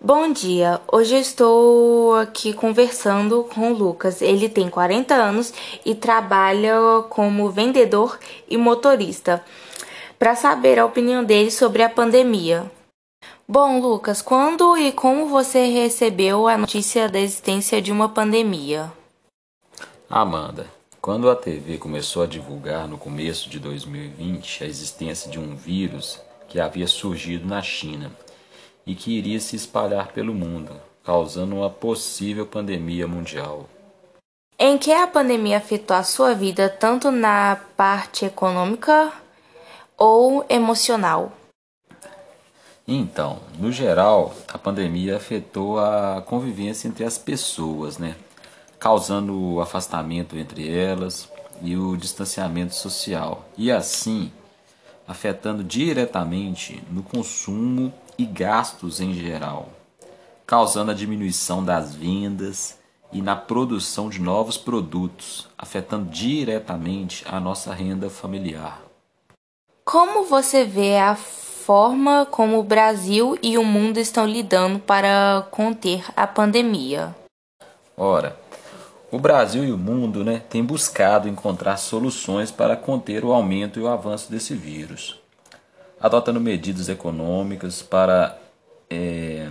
Bom dia, hoje eu estou aqui conversando com o Lucas. Ele tem 40 anos e trabalha como vendedor e motorista, para saber a opinião dele sobre a pandemia. Bom, Lucas, quando e como você recebeu a notícia da existência de uma pandemia? Amanda, quando a TV começou a divulgar no começo de 2020 a existência de um vírus que havia surgido na China e que iria se espalhar pelo mundo, causando uma possível pandemia mundial. Em que a pandemia afetou a sua vida tanto na parte econômica ou emocional? Então, no geral, a pandemia afetou a convivência entre as pessoas, né? Causando o afastamento entre elas e o distanciamento social. E assim, afetando diretamente no consumo e gastos em geral, causando a diminuição das vendas e na produção de novos produtos, afetando diretamente a nossa renda familiar. Como você vê a forma como o Brasil e o mundo estão lidando para conter a pandemia? Ora, o Brasil e o mundo né, têm buscado encontrar soluções para conter o aumento e o avanço desse vírus, adotando medidas econômicas para é,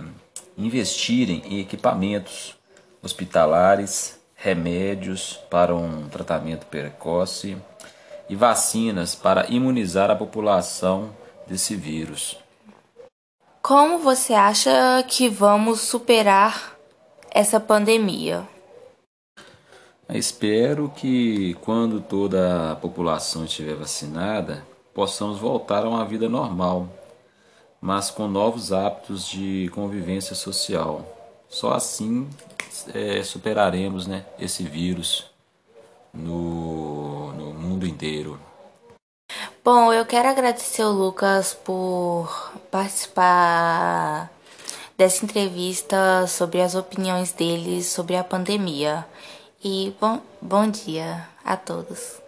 investirem em equipamentos hospitalares, remédios para um tratamento precoce e vacinas para imunizar a população desse vírus. Como você acha que vamos superar essa pandemia? Espero que quando toda a população estiver vacinada, possamos voltar a uma vida normal, mas com novos hábitos de convivência social. Só assim é, superaremos né, esse vírus no, no mundo inteiro. Bom, eu quero agradecer o Lucas por participar dessa entrevista sobre as opiniões dele sobre a pandemia. E bom, bom dia a todos.